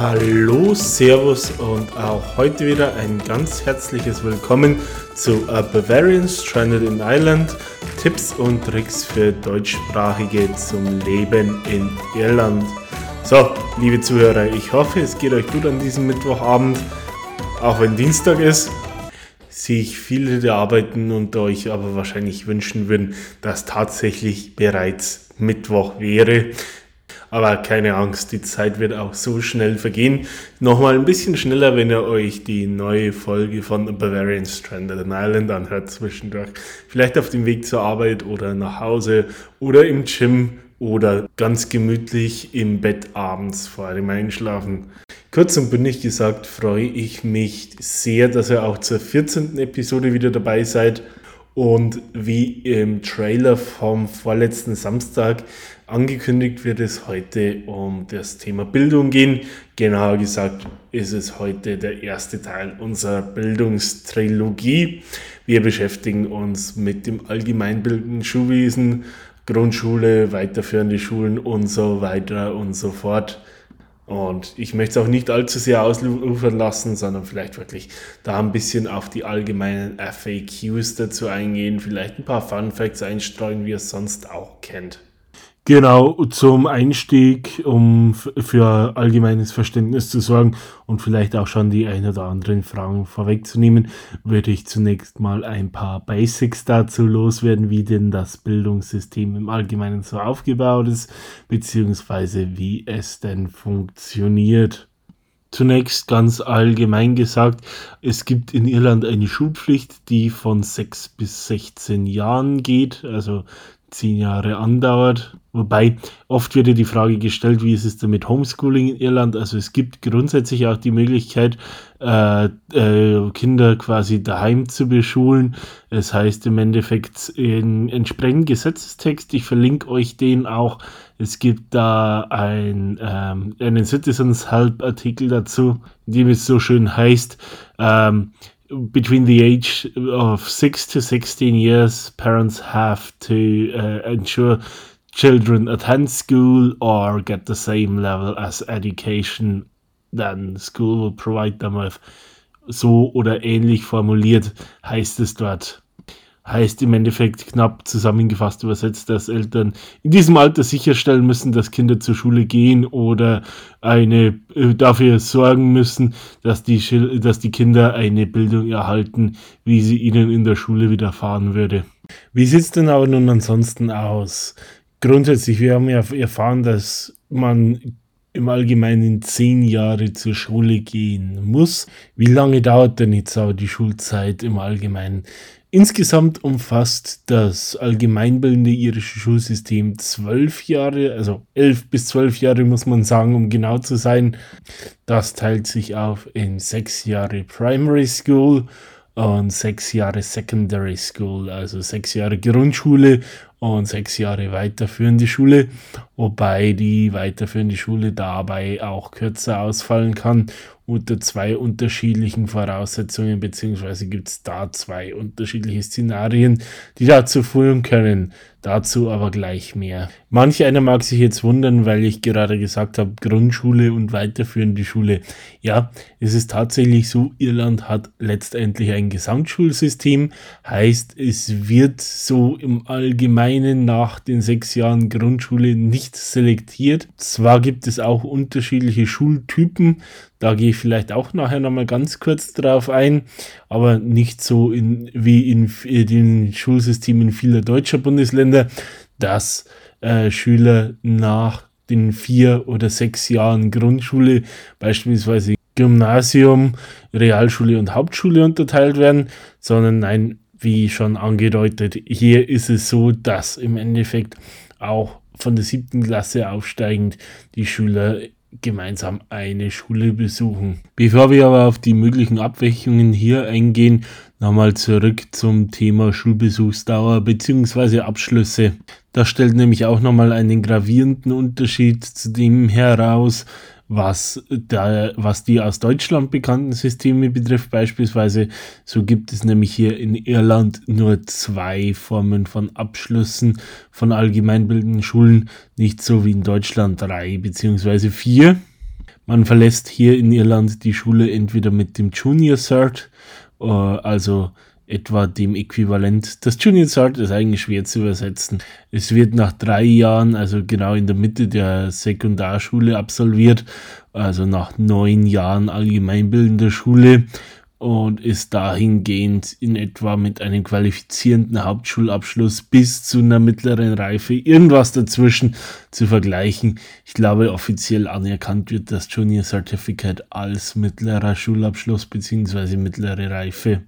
Hallo, Servus und auch heute wieder ein ganz herzliches Willkommen zu A Bavarian Stranded in Ireland. Tipps und Tricks für Deutschsprachige zum Leben in Irland. So, liebe Zuhörer, ich hoffe, es geht euch gut an diesem Mittwochabend, auch wenn Dienstag ist. Sehe ich viele der Arbeiten unter euch aber wahrscheinlich wünschen würden, dass tatsächlich bereits Mittwoch wäre. Aber keine Angst, die Zeit wird auch so schnell vergehen. Nochmal ein bisschen schneller, wenn ihr euch die neue Folge von Bavarian Stranded in Ireland anhört zwischendurch. Vielleicht auf dem Weg zur Arbeit oder nach Hause oder im Gym oder ganz gemütlich im Bett abends vor dem Einschlafen. Kurz und bündig gesagt freue ich mich sehr, dass ihr auch zur 14. Episode wieder dabei seid. Und wie im Trailer vom vorletzten Samstag angekündigt, wird es heute um das Thema Bildung gehen. Genauer gesagt ist es heute der erste Teil unserer Bildungstrilogie. Wir beschäftigen uns mit dem allgemeinbildenden Schulwesen, Grundschule, weiterführende Schulen und so weiter und so fort. Und ich möchte es auch nicht allzu sehr ausufern lassen, sondern vielleicht wirklich da ein bisschen auf die allgemeinen FAQs dazu eingehen, vielleicht ein paar Fun Facts einstreuen, wie ihr es sonst auch kennt. Genau, zum Einstieg, um für allgemeines Verständnis zu sorgen und vielleicht auch schon die ein oder anderen Fragen vorwegzunehmen, würde ich zunächst mal ein paar Basics dazu loswerden, wie denn das Bildungssystem im Allgemeinen so aufgebaut ist, beziehungsweise wie es denn funktioniert. Zunächst ganz allgemein gesagt, es gibt in Irland eine Schulpflicht, die von 6 bis 16 Jahren geht, also zehn Jahre andauert. Wobei oft wird ja die Frage gestellt, wie ist es denn mit Homeschooling in Irland? Also es gibt grundsätzlich auch die Möglichkeit, äh, äh, Kinder quasi daheim zu beschulen. Es heißt im Endeffekt in entsprechend Gesetzestext, ich verlinke euch den auch. Es gibt da ein, ähm, einen Citizens Help Artikel dazu, in dem es so schön heißt, ähm, between the age of 6 to 16 years, parents have to uh, ensure children attend school or get the same level as education then school will provide them with. So oder ähnlich formuliert heißt es dort heißt im Endeffekt knapp zusammengefasst übersetzt, dass Eltern in diesem Alter sicherstellen müssen, dass Kinder zur Schule gehen oder eine äh, dafür sorgen müssen, dass die, dass die Kinder eine Bildung erhalten, wie sie ihnen in der Schule widerfahren würde. Wie sieht es denn aber nun ansonsten aus? Grundsätzlich, wir haben ja erfahren, dass man im Allgemeinen zehn Jahre zur Schule gehen muss. Wie lange dauert denn jetzt aber die Schulzeit im Allgemeinen? Insgesamt umfasst das allgemeinbildende irische Schulsystem zwölf Jahre, also elf bis zwölf Jahre muss man sagen, um genau zu sein. Das teilt sich auf in sechs Jahre Primary School und sechs Jahre Secondary School, also sechs Jahre Grundschule und sechs Jahre weiterführende Schule, wobei die weiterführende Schule dabei auch kürzer ausfallen kann unter zwei unterschiedlichen Voraussetzungen, beziehungsweise gibt es da zwei unterschiedliche Szenarien, die dazu führen können. Dazu aber gleich mehr. Manch einer mag sich jetzt wundern, weil ich gerade gesagt habe, Grundschule und weiterführende Schule. Ja, es ist tatsächlich so, Irland hat letztendlich ein Gesamtschulsystem, heißt es wird so im Allgemeinen nach den sechs Jahren Grundschule nicht selektiert. Zwar gibt es auch unterschiedliche Schultypen, da gehe ich vielleicht auch nachher nochmal ganz kurz drauf ein, aber nicht so in, wie in, in den Schulsystemen vieler deutscher Bundesländer, dass äh, Schüler nach den vier oder sechs Jahren Grundschule, beispielsweise Gymnasium, Realschule und Hauptschule unterteilt werden, sondern nein, wie schon angedeutet, hier ist es so, dass im Endeffekt auch von der siebten Klasse aufsteigend die Schüler gemeinsam eine Schule besuchen. Bevor wir aber auf die möglichen Abweichungen hier eingehen, nochmal zurück zum Thema Schulbesuchsdauer bzw. Abschlüsse. Das stellt nämlich auch nochmal einen gravierenden Unterschied zu dem heraus, was, da, was die aus Deutschland bekannten Systeme betrifft. Beispielsweise, so gibt es nämlich hier in Irland nur zwei Formen von Abschlüssen von allgemeinbildenden Schulen, nicht so wie in Deutschland drei beziehungsweise vier. Man verlässt hier in Irland die Schule entweder mit dem Junior Cert, also etwa dem Äquivalent. Das Junior Cert ist eigentlich schwer zu übersetzen. Es wird nach drei Jahren, also genau in der Mitte der Sekundarschule absolviert, also nach neun Jahren allgemeinbildender Schule und ist dahingehend in etwa mit einem qualifizierenden Hauptschulabschluss bis zu einer mittleren Reife irgendwas dazwischen zu vergleichen. Ich glaube, offiziell anerkannt wird das Junior Certificate als mittlerer Schulabschluss bzw. mittlere Reife.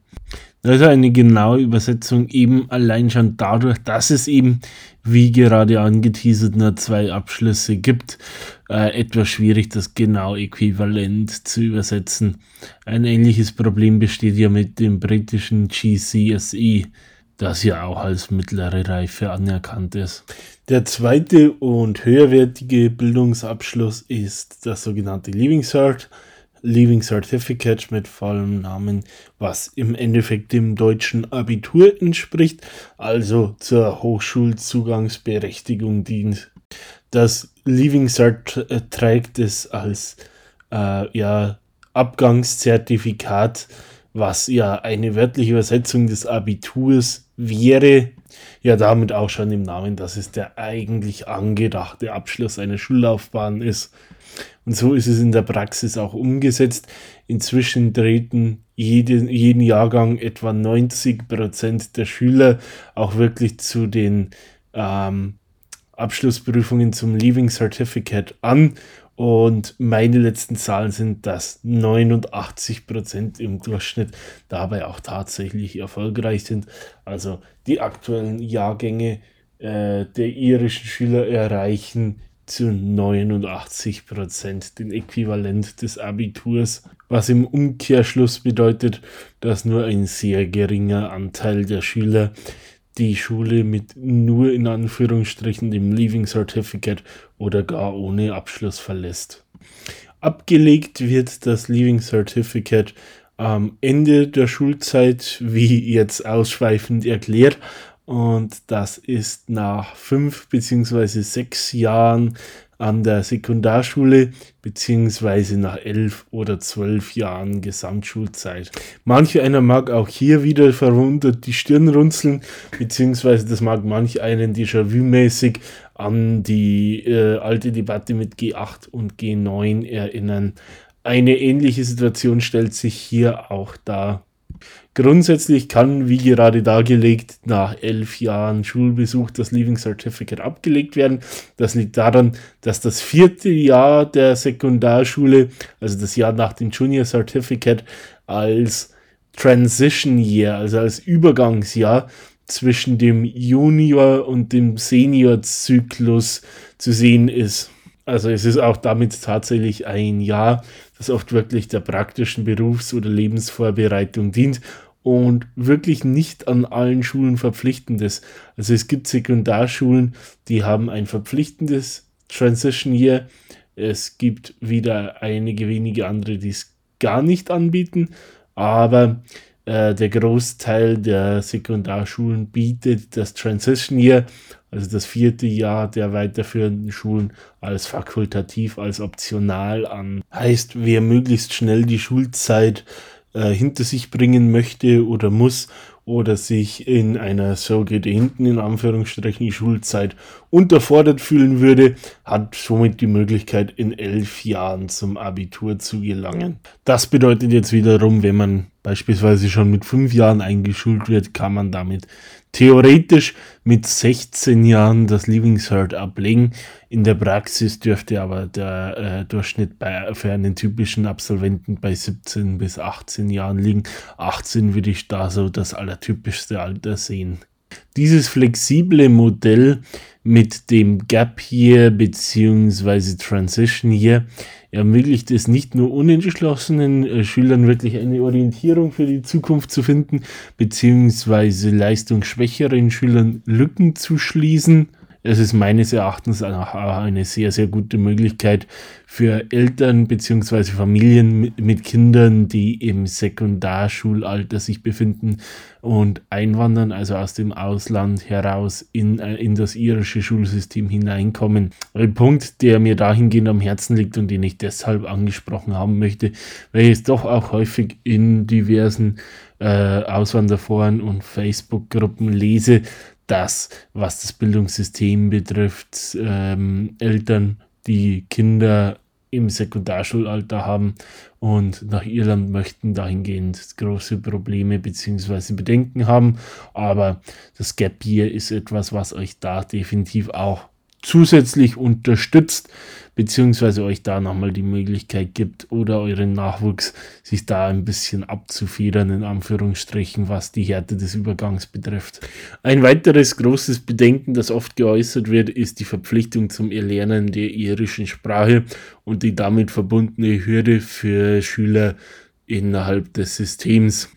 Also eine genaue Übersetzung eben allein schon dadurch, dass es eben, wie gerade angeteasert, nur zwei Abschlüsse gibt, äh, etwas schwierig, das genau äquivalent zu übersetzen. Ein ähnliches Problem besteht ja mit dem britischen GCSE, das ja auch als mittlere Reife anerkannt ist. Der zweite und höherwertige Bildungsabschluss ist das sogenannte Leaving Cert Leaving Certificate mit vollem Namen, was im Endeffekt dem deutschen Abitur entspricht, also zur Hochschulzugangsberechtigung dient. Das Leaving Cert trägt es als äh, ja, Abgangszertifikat, was ja eine wörtliche Übersetzung des Abiturs wäre, ja damit auch schon im Namen, dass es der eigentlich angedachte Abschluss einer Schullaufbahn ist. Und so ist es in der Praxis auch umgesetzt. Inzwischen treten jeden, jeden Jahrgang etwa 90 Prozent der Schüler auch wirklich zu den ähm, Abschlussprüfungen zum Leaving Certificate an. Und meine letzten Zahlen sind, dass 89 Prozent im Durchschnitt dabei auch tatsächlich erfolgreich sind. Also die aktuellen Jahrgänge äh, der irischen Schüler erreichen zu 89 Prozent, den Äquivalent des Abiturs, was im Umkehrschluss bedeutet, dass nur ein sehr geringer Anteil der Schüler die Schule mit nur in Anführungsstrichen dem Leaving Certificate oder gar ohne Abschluss verlässt. Abgelegt wird das Leaving Certificate am Ende der Schulzeit, wie jetzt ausschweifend erklärt, und das ist nach fünf beziehungsweise sechs Jahren an der Sekundarschule beziehungsweise nach elf oder zwölf Jahren Gesamtschulzeit. Manch einer mag auch hier wieder verwundert die Stirn runzeln, beziehungsweise das mag manch einen Déjà-vu-mäßig an die äh, alte Debatte mit G8 und G9 erinnern. Eine ähnliche Situation stellt sich hier auch dar. Grundsätzlich kann, wie gerade dargelegt, nach elf Jahren Schulbesuch das Leaving Certificate abgelegt werden. Das liegt daran, dass das vierte Jahr der Sekundarschule, also das Jahr nach dem Junior Certificate, als Transition Year, also als Übergangsjahr zwischen dem Junior und dem Senior-Zyklus zu sehen ist. Also es ist auch damit tatsächlich ein Jahr, das oft wirklich der praktischen Berufs- oder Lebensvorbereitung dient und wirklich nicht an allen Schulen verpflichtend ist. Also es gibt Sekundarschulen, die haben ein verpflichtendes Transition Year. Es gibt wieder einige wenige andere, die es gar nicht anbieten, aber äh, der Großteil der Sekundarschulen bietet das Transition Year, also das vierte Jahr der weiterführenden Schulen, als fakultativ, als optional an. Heißt, wer möglichst schnell die Schulzeit äh, hinter sich bringen möchte oder muss oder sich in einer so gedehnten, in Anführungsstrichen, Schulzeit unterfordert fühlen würde, hat somit die Möglichkeit, in elf Jahren zum Abitur zu gelangen. Das bedeutet jetzt wiederum, wenn man beispielsweise schon mit fünf Jahren eingeschult wird, kann man damit theoretisch mit 16 Jahren das Leaving Cert ablegen. In der Praxis dürfte aber der äh, Durchschnitt bei, für einen typischen Absolventen bei 17 bis 18 Jahren liegen. 18 würde ich da so das allertypischste Alter sehen. Dieses flexible Modell mit dem Gap Year bzw. Transition Year ermöglicht es nicht nur unentschlossenen äh, Schülern wirklich eine Orientierung für die Zukunft zu finden, beziehungsweise leistungsschwächeren Schülern Lücken zu schließen. Es ist meines Erachtens auch eine sehr, sehr gute Möglichkeit für Eltern bzw. Familien mit, Kindern, die im Sekundarschulalter sich befinden und einwandern, also aus dem Ausland heraus in, äh, in das irische Schulsystem hineinkommen. Ein Punkt, der mir dahingehend am Herzen liegt und den ich deshalb angesprochen haben möchte, weil ich es doch auch häufig in diversen äh, Auswanderforen und Facebook-Gruppen lese, dass, was das Bildungssystem betrifft, ähm, Eltern, die Kinder im Sekundarschulalter haben und nach Irland möchten dahingehend große Probleme bzw. Bedenken haben. Aber das Gap Year ist etwas, was euch da definitiv auch zusätzlich unterstützt, beziehungsweise euch da nochmal die Möglichkeit gibt oder euren Nachwuchs sich da ein bisschen abzufedern, in Anführungsstrichen, was die Härte des Übergangs betrifft. Ein weiteres großes Bedenken, das oft geäußert wird, ist die Verpflichtung zum Erlernen der irischen Sprache und die damit verbundene Hürde für Schüler innerhalb des Systems.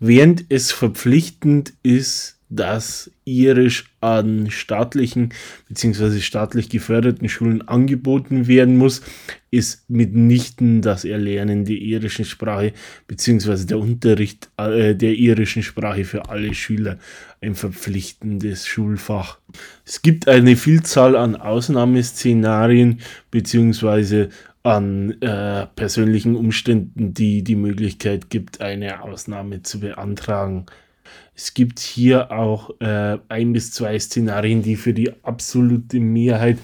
Während es verpflichtend ist, dass Irisch an staatlichen bzw. staatlich geförderten Schulen angeboten werden muss, ist mitnichten das Erlernen der irischen Sprache bzw. der Unterricht äh, der irischen Sprache für alle Schüler ein verpflichtendes Schulfach. Es gibt eine Vielzahl an Ausnahmeszenarien bzw. an äh, persönlichen Umständen, die die Möglichkeit gibt, eine Ausnahme zu beantragen. Es gibt hier auch äh, ein bis zwei Szenarien, die für die absolute Mehrheit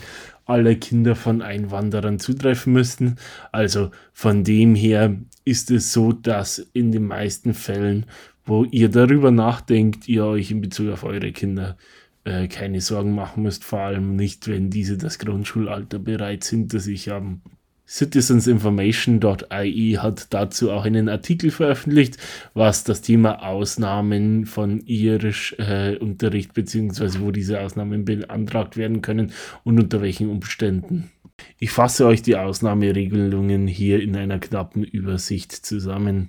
aller Kinder von Einwanderern zutreffen müssten. Also von dem her ist es so, dass in den meisten Fällen, wo ihr darüber nachdenkt, ihr euch in Bezug auf eure Kinder äh, keine Sorgen machen müsst, vor allem nicht, wenn diese das Grundschulalter bereits hinter sich haben. Citizensinformation.ie hat dazu auch einen Artikel veröffentlicht, was das Thema Ausnahmen von Irisch-Unterricht äh, beziehungsweise wo diese Ausnahmen beantragt werden können und unter welchen Umständen. Ich fasse euch die Ausnahmeregelungen hier in einer knappen Übersicht zusammen.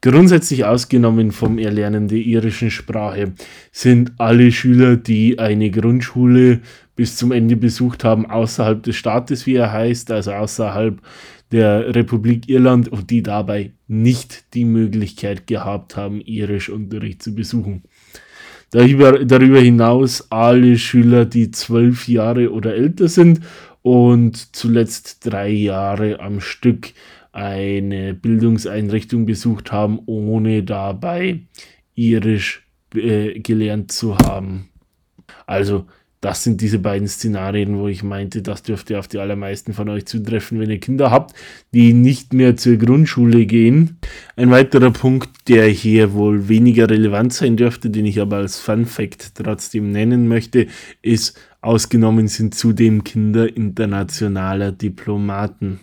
Grundsätzlich ausgenommen vom Erlernen der irischen Sprache sind alle Schüler, die eine Grundschule bis zum Ende besucht haben, außerhalb des Staates, wie er heißt, also außerhalb der Republik Irland und die dabei nicht die Möglichkeit gehabt haben, Irischunterricht zu besuchen. Darüber, darüber hinaus alle Schüler, die zwölf Jahre oder älter sind und zuletzt drei Jahre am Stück eine Bildungseinrichtung besucht haben, ohne dabei Irisch äh, gelernt zu haben. Also das sind diese beiden Szenarien, wo ich meinte, das dürfte auf die allermeisten von euch zutreffen, wenn ihr Kinder habt, die nicht mehr zur Grundschule gehen. Ein weiterer Punkt, der hier wohl weniger relevant sein dürfte, den ich aber als Fun Fact trotzdem nennen möchte, ist, ausgenommen sind zudem Kinder internationaler Diplomaten.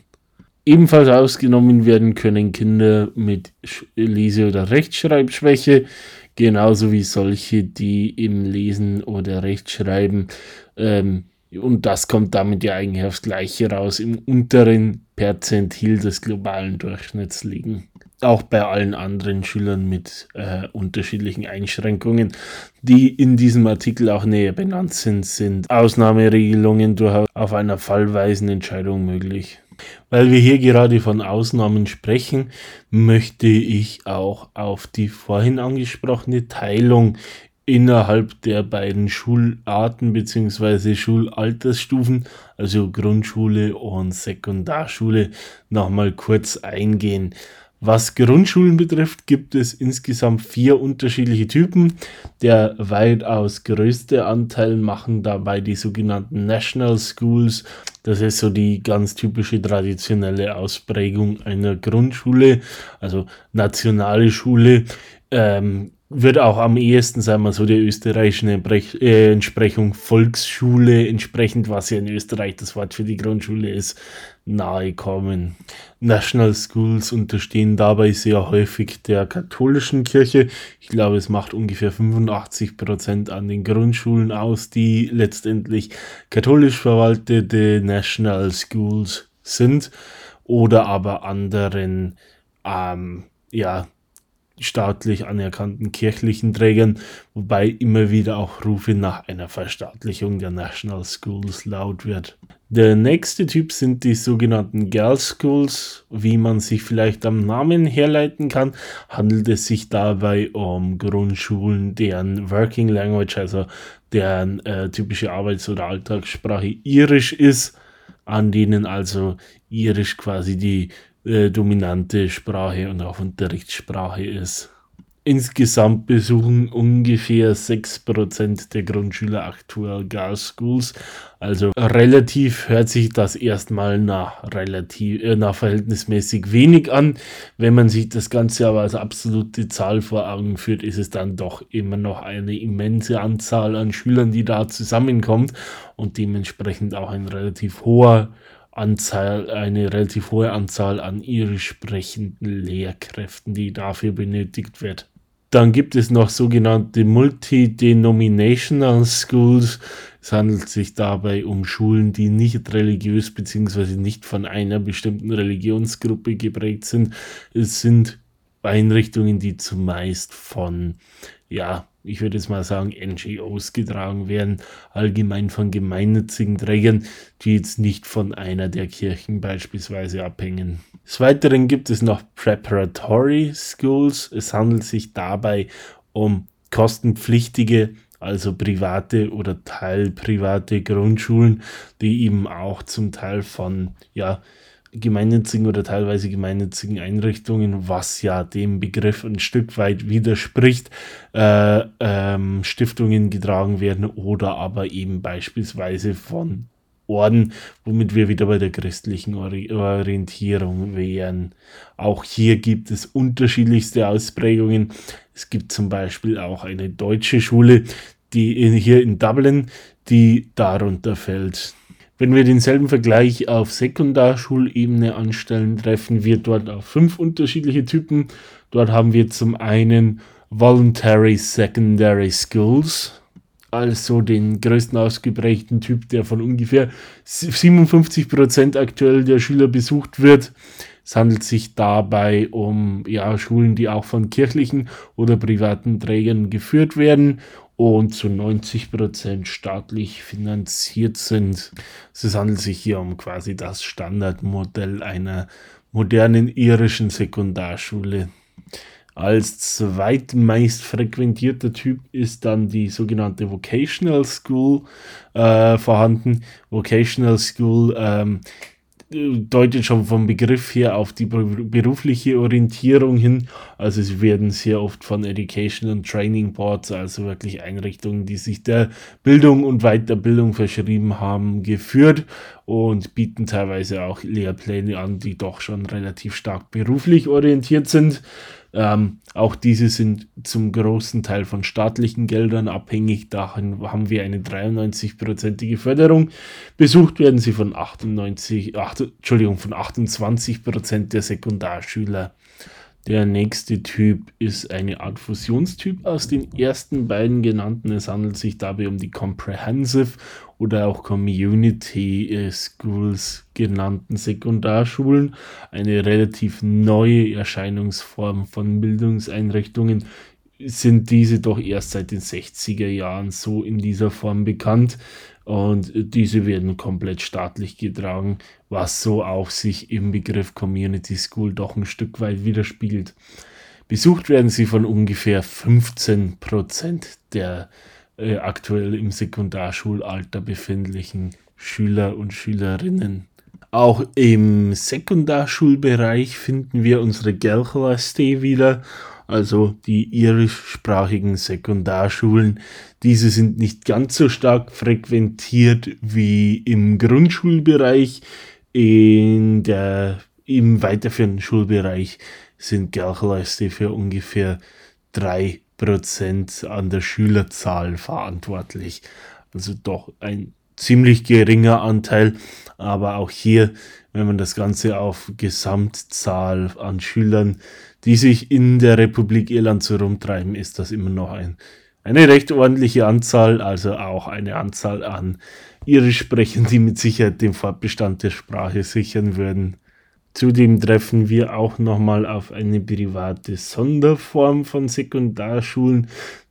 Ebenfalls ausgenommen werden können Kinder mit Lese- oder Rechtschreibschwäche, genauso wie solche, die im Lesen oder Rechtschreiben, ähm, und das kommt damit ja eigentlich aufs Gleiche raus, im unteren Perzentil des globalen Durchschnitts liegen. Auch bei allen anderen Schülern mit äh, unterschiedlichen Einschränkungen, die in diesem Artikel auch näher benannt sind, sind Ausnahmeregelungen durchaus auf einer fallweisen Entscheidung möglich. Weil wir hier gerade von Ausnahmen sprechen, möchte ich auch auf die vorhin angesprochene Teilung innerhalb der beiden Schularten bzw. Schulaltersstufen, also Grundschule und Sekundarschule, nochmal kurz eingehen. Was Grundschulen betrifft, gibt es insgesamt vier unterschiedliche Typen. Der weitaus größte Anteil machen dabei die sogenannten National Schools. Das ist so die ganz typische traditionelle Ausprägung einer Grundschule, also nationale Schule. Ähm, wird auch am ehesten, sagen wir so, der österreichischen äh, Entsprechung Volksschule, entsprechend was ja in Österreich das Wort für die Grundschule ist, nahe kommen. National Schools unterstehen dabei sehr häufig der katholischen Kirche. Ich glaube, es macht ungefähr 85 Prozent an den Grundschulen aus, die letztendlich katholisch verwaltete National Schools sind oder aber anderen, ähm, ja, staatlich anerkannten kirchlichen Trägern, wobei immer wieder auch Rufe nach einer Verstaatlichung der National Schools laut wird. Der nächste Typ sind die sogenannten Girl Schools. Wie man sich vielleicht am Namen herleiten kann, handelt es sich dabei um Grundschulen, deren Working Language, also deren äh, typische Arbeits- oder Alltagssprache irisch ist, an denen also irisch quasi die äh, dominante Sprache und auch Unterrichtssprache ist. Insgesamt besuchen ungefähr 6% der Grundschüler aktuell Girl Schools. Also relativ hört sich das erstmal nach relativ äh, nach verhältnismäßig wenig an. Wenn man sich das Ganze aber als absolute Zahl vor Augen führt, ist es dann doch immer noch eine immense Anzahl an Schülern, die da zusammenkommt und dementsprechend auch ein relativ hoher Anzahl, eine relativ hohe Anzahl an irisch sprechenden Lehrkräften, die dafür benötigt wird. Dann gibt es noch sogenannte Multidenominational Schools. Es handelt sich dabei um Schulen, die nicht religiös bzw. nicht von einer bestimmten Religionsgruppe geprägt sind. Es sind Einrichtungen, die zumeist von ja, ich würde jetzt mal sagen, NGOs getragen werden, allgemein von gemeinnützigen Trägern, die jetzt nicht von einer der Kirchen beispielsweise abhängen. Des Weiteren gibt es noch Preparatory Schools. Es handelt sich dabei um kostenpflichtige, also private oder teilprivate Grundschulen, die eben auch zum Teil von ja, gemeinnützigen oder teilweise gemeinnützigen Einrichtungen, was ja dem Begriff ein Stück weit widerspricht, äh, ähm, Stiftungen getragen werden oder aber eben beispielsweise von Orden, womit wir wieder bei der christlichen Orientierung wären. Auch hier gibt es unterschiedlichste Ausprägungen. Es gibt zum Beispiel auch eine deutsche Schule, die hier in Dublin, die darunter fällt. Wenn wir denselben Vergleich auf Sekundarschulebene anstellen, treffen wir dort auf fünf unterschiedliche Typen. Dort haben wir zum einen Voluntary Secondary Schools, also den größten ausgeprägten Typ, der von ungefähr 57 Prozent aktuell der Schüler besucht wird. Es handelt sich dabei um ja, Schulen, die auch von kirchlichen oder privaten Trägern geführt werden und zu 90 Prozent staatlich finanziert sind. Es handelt sich hier um quasi das Standardmodell einer modernen irischen Sekundarschule. Als zweitmeist frequentierter Typ ist dann die sogenannte Vocational School äh, vorhanden. Vocational School ähm, deutet schon vom Begriff her auf die berufliche Orientierung hin. Also sie werden sehr oft von Education und Training Boards, also wirklich Einrichtungen, die sich der Bildung und Weiterbildung verschrieben haben, geführt und bieten teilweise auch Lehrpläne an, die doch schon relativ stark beruflich orientiert sind. Ähm, auch diese sind zum großen Teil von staatlichen Geldern abhängig. Da haben wir eine 93-prozentige Förderung. Besucht werden sie von 98, 8, Entschuldigung, von 28 Prozent der Sekundarschüler. Der nächste Typ ist eine Art Fusionstyp aus den ersten beiden genannten. Es handelt sich dabei um die Comprehensive oder auch Community Schools genannten Sekundarschulen. Eine relativ neue Erscheinungsform von Bildungseinrichtungen sind diese doch erst seit den 60er Jahren so in dieser Form bekannt und diese werden komplett staatlich getragen, was so auch sich im Begriff Community School doch ein Stück weit widerspiegelt. Besucht werden sie von ungefähr 15 Prozent der äh, aktuell im Sekundarschulalter befindlichen Schüler und Schülerinnen. Auch im Sekundarschulbereich finden wir unsere Gelchelaste wieder also die irischsprachigen Sekundarschulen. Diese sind nicht ganz so stark frequentiert wie im Grundschulbereich. In der, Im weiterführenden Schulbereich sind Gelchleiste für ungefähr 3% an der Schülerzahl verantwortlich. Also doch ein ziemlich geringer Anteil, aber auch hier, wenn man das Ganze auf Gesamtzahl an Schülern die sich in der Republik Irland so rumtreiben, ist das immer noch ein, eine recht ordentliche Anzahl, also auch eine Anzahl an Irisch sprechen, die mit Sicherheit den Fortbestand der Sprache sichern würden. Zudem treffen wir auch nochmal auf eine private Sonderform von Sekundarschulen,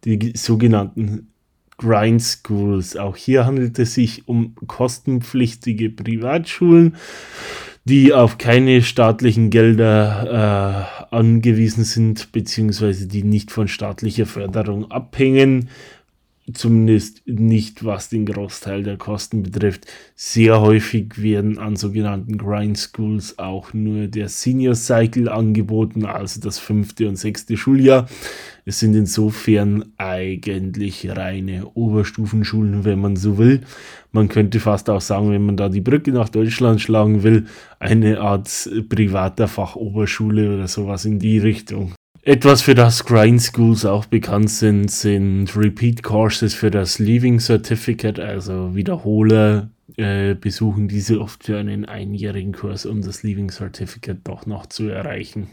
die sogenannten Grind Schools. Auch hier handelt es sich um kostenpflichtige Privatschulen, die auf keine staatlichen Gelder äh, angewiesen sind, beziehungsweise die nicht von staatlicher Förderung abhängen zumindest nicht was den Großteil der Kosten betrifft. Sehr häufig werden an sogenannten Grind Schools auch nur der Senior Cycle angeboten, also das fünfte und sechste Schuljahr. Es sind insofern eigentlich reine Oberstufenschulen, wenn man so will. Man könnte fast auch sagen, wenn man da die Brücke nach Deutschland schlagen will, eine Art privater Fachoberschule oder sowas in die Richtung. Etwas, für das Grind Schools auch bekannt sind, sind Repeat Courses für das Leaving Certificate, also Wiederholer äh, besuchen diese oft für einen einjährigen Kurs, um das Leaving Certificate doch noch zu erreichen.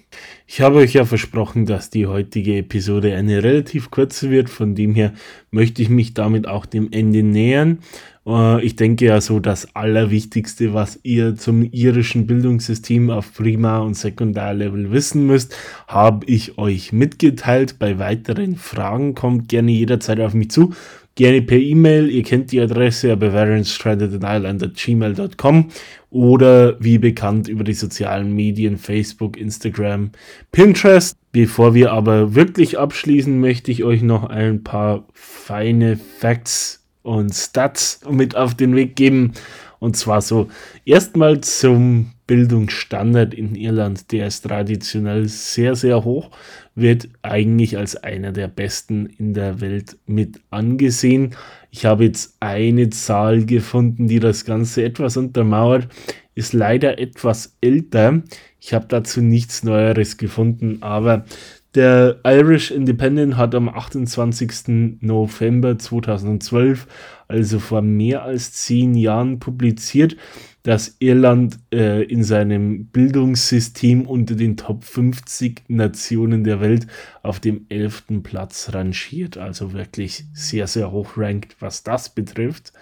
Ich habe euch ja versprochen, dass die heutige Episode eine relativ kurze wird, von dem her möchte ich mich damit auch dem Ende nähern. Äh, ich denke ja so, das Allerwichtigste, was ihr zum irischen Bildungssystem auf Prima- und Sekundarlevel wissen müsst, habe ich euch mitgeteilt. Bei weiteren Fragen kommt gerne jederzeit auf mich zu. Gerne per E-Mail, ihr kennt die Adresse bavarianstrandedisland.gmail.com oder wie bekannt über die sozialen Medien Facebook, Instagram, Pinterest. Bevor wir aber wirklich abschließen, möchte ich euch noch ein paar feine Facts und Stats mit auf den Weg geben. Und zwar so erstmal zum Bildungsstandard in Irland. Der ist traditionell sehr, sehr hoch, wird eigentlich als einer der besten in der Welt mit angesehen. Ich habe jetzt eine Zahl gefunden, die das Ganze etwas untermauert, ist leider etwas älter. Ich habe dazu nichts Neueres gefunden, aber der Irish Independent hat am 28. November 2012, also vor mehr als zehn Jahren, publiziert, dass Irland äh, in seinem Bildungssystem unter den Top 50 Nationen der Welt auf dem 11. Platz rangiert. Also wirklich sehr, sehr hoch rankt, was das betrifft.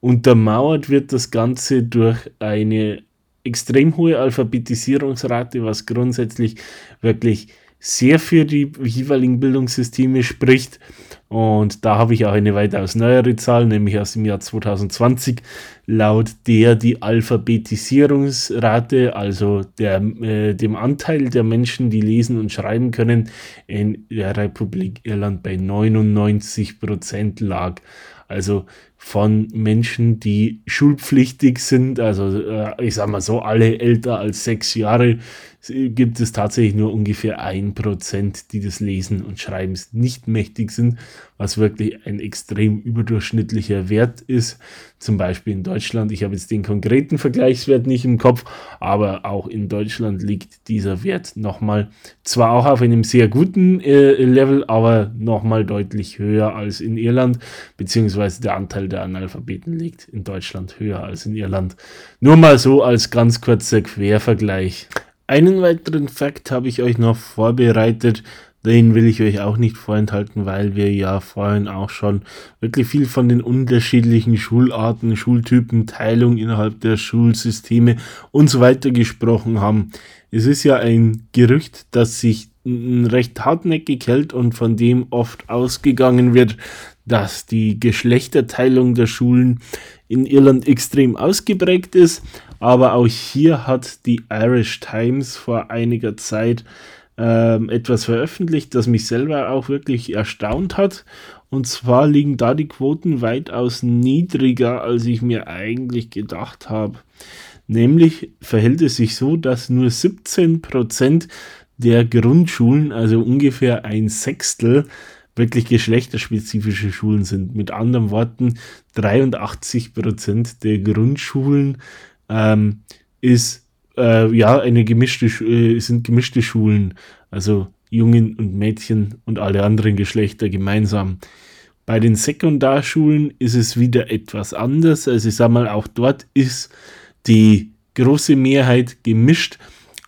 Untermauert wird das Ganze durch eine extrem hohe Alphabetisierungsrate, was grundsätzlich wirklich sehr für die jeweiligen Bildungssysteme spricht. Und da habe ich auch eine weitaus neuere Zahl, nämlich aus dem Jahr 2020, laut der die Alphabetisierungsrate, also der, äh, dem Anteil der Menschen, die lesen und schreiben können, in der Republik Irland bei 99 Prozent lag. Also von Menschen, die schulpflichtig sind, also äh, ich sage mal so, alle älter als sechs Jahre gibt es tatsächlich nur ungefähr ein Prozent, die des Lesen und Schreibens nicht mächtig sind, was wirklich ein extrem überdurchschnittlicher Wert ist. Zum Beispiel in Deutschland, ich habe jetzt den konkreten Vergleichswert nicht im Kopf, aber auch in Deutschland liegt dieser Wert nochmal, zwar auch auf einem sehr guten äh, Level, aber nochmal deutlich höher als in Irland, beziehungsweise der Anteil der Analphabeten liegt in Deutschland höher als in Irland. Nur mal so als ganz kurzer Quervergleich. Einen weiteren Fakt habe ich euch noch vorbereitet. Den will ich euch auch nicht vorenthalten, weil wir ja vorhin auch schon wirklich viel von den unterschiedlichen Schularten, Schultypen, Teilung innerhalb der Schulsysteme und so weiter gesprochen haben. Es ist ja ein Gerücht, das sich recht hartnäckig hält und von dem oft ausgegangen wird, dass die Geschlechterteilung der Schulen in Irland extrem ausgeprägt ist. Aber auch hier hat die Irish Times vor einiger Zeit ähm, etwas veröffentlicht, das mich selber auch wirklich erstaunt hat. Und zwar liegen da die Quoten weitaus niedriger, als ich mir eigentlich gedacht habe. Nämlich verhält es sich so, dass nur 17% der Grundschulen, also ungefähr ein Sechstel, wirklich geschlechterspezifische Schulen sind. Mit anderen Worten, 83 Prozent der Grundschulen ähm, ist äh, ja eine gemischte äh, sind gemischte Schulen, also Jungen und Mädchen und alle anderen Geschlechter gemeinsam. Bei den Sekundarschulen ist es wieder etwas anders. Also ich sage mal, auch dort ist die große Mehrheit gemischt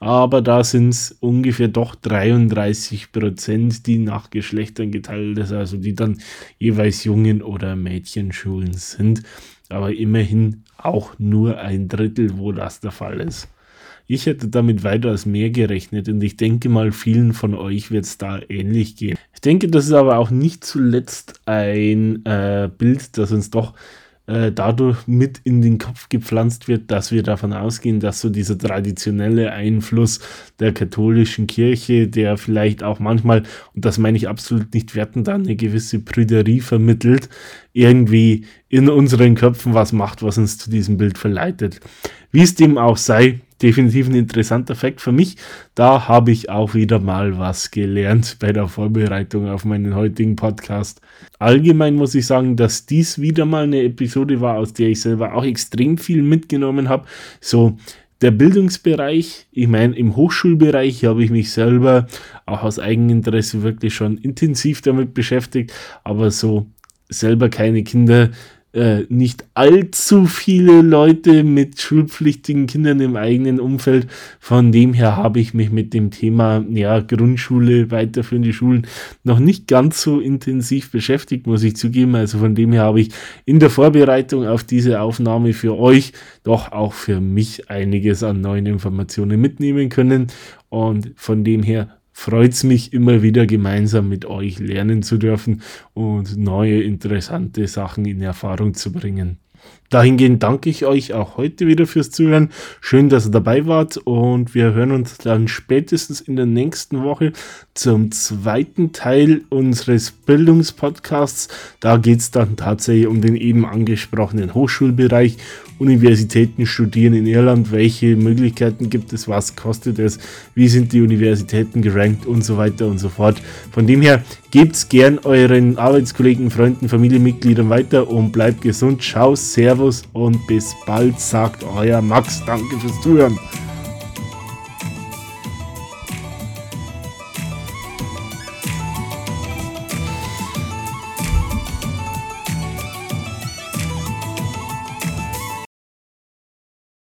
aber da sind es ungefähr doch 33 Prozent, die nach Geschlechtern geteilt ist, also die dann jeweils Jungen- oder Mädchenschulen sind. Aber immerhin auch nur ein Drittel, wo das der Fall ist. Ich hätte damit weitaus mehr gerechnet und ich denke mal, vielen von euch wird es da ähnlich gehen. Ich denke, das ist aber auch nicht zuletzt ein äh, Bild, das uns doch äh, dadurch mit in den Kopf gepflanzt wird, dass wir davon ausgehen, dass so dieser traditionelle Einfluss der katholischen Kirche, der vielleicht auch manchmal, und das meine ich absolut nicht wertend, eine gewisse Prüderie vermittelt, irgendwie in unseren Köpfen was macht, was uns zu diesem Bild verleitet. Wie es dem auch sei, definitiv ein interessanter Fakt für mich. Da habe ich auch wieder mal was gelernt bei der Vorbereitung auf meinen heutigen Podcast. Allgemein muss ich sagen, dass dies wieder mal eine Episode war, aus der ich selber auch extrem viel mitgenommen habe. So der Bildungsbereich, ich meine, im Hochschulbereich habe ich mich selber auch aus Eigeninteresse wirklich schon intensiv damit beschäftigt, aber so selber keine Kinder äh, nicht allzu viele Leute mit schulpflichtigen Kindern im eigenen Umfeld. Von dem her habe ich mich mit dem Thema ja, Grundschule, weiterführende Schulen noch nicht ganz so intensiv beschäftigt, muss ich zugeben. Also von dem her habe ich in der Vorbereitung auf diese Aufnahme für euch doch auch für mich einiges an neuen Informationen mitnehmen können. Und von dem her freut es mich immer wieder gemeinsam mit euch lernen zu dürfen und neue interessante Sachen in Erfahrung zu bringen. Dahingehend danke ich euch auch heute wieder fürs Zuhören. Schön, dass ihr dabei wart und wir hören uns dann spätestens in der nächsten Woche zum zweiten Teil unseres Bildungspodcasts. Da geht es dann tatsächlich um den eben angesprochenen Hochschulbereich Universitäten studieren in Irland, welche Möglichkeiten gibt es, was kostet es, wie sind die Universitäten gerankt und so weiter und so fort. Von dem her gebt gern euren Arbeitskollegen, Freunden, Familienmitgliedern weiter und bleibt gesund. Ciao, Servus und bis bald, sagt euer Max. Danke fürs Zuhören.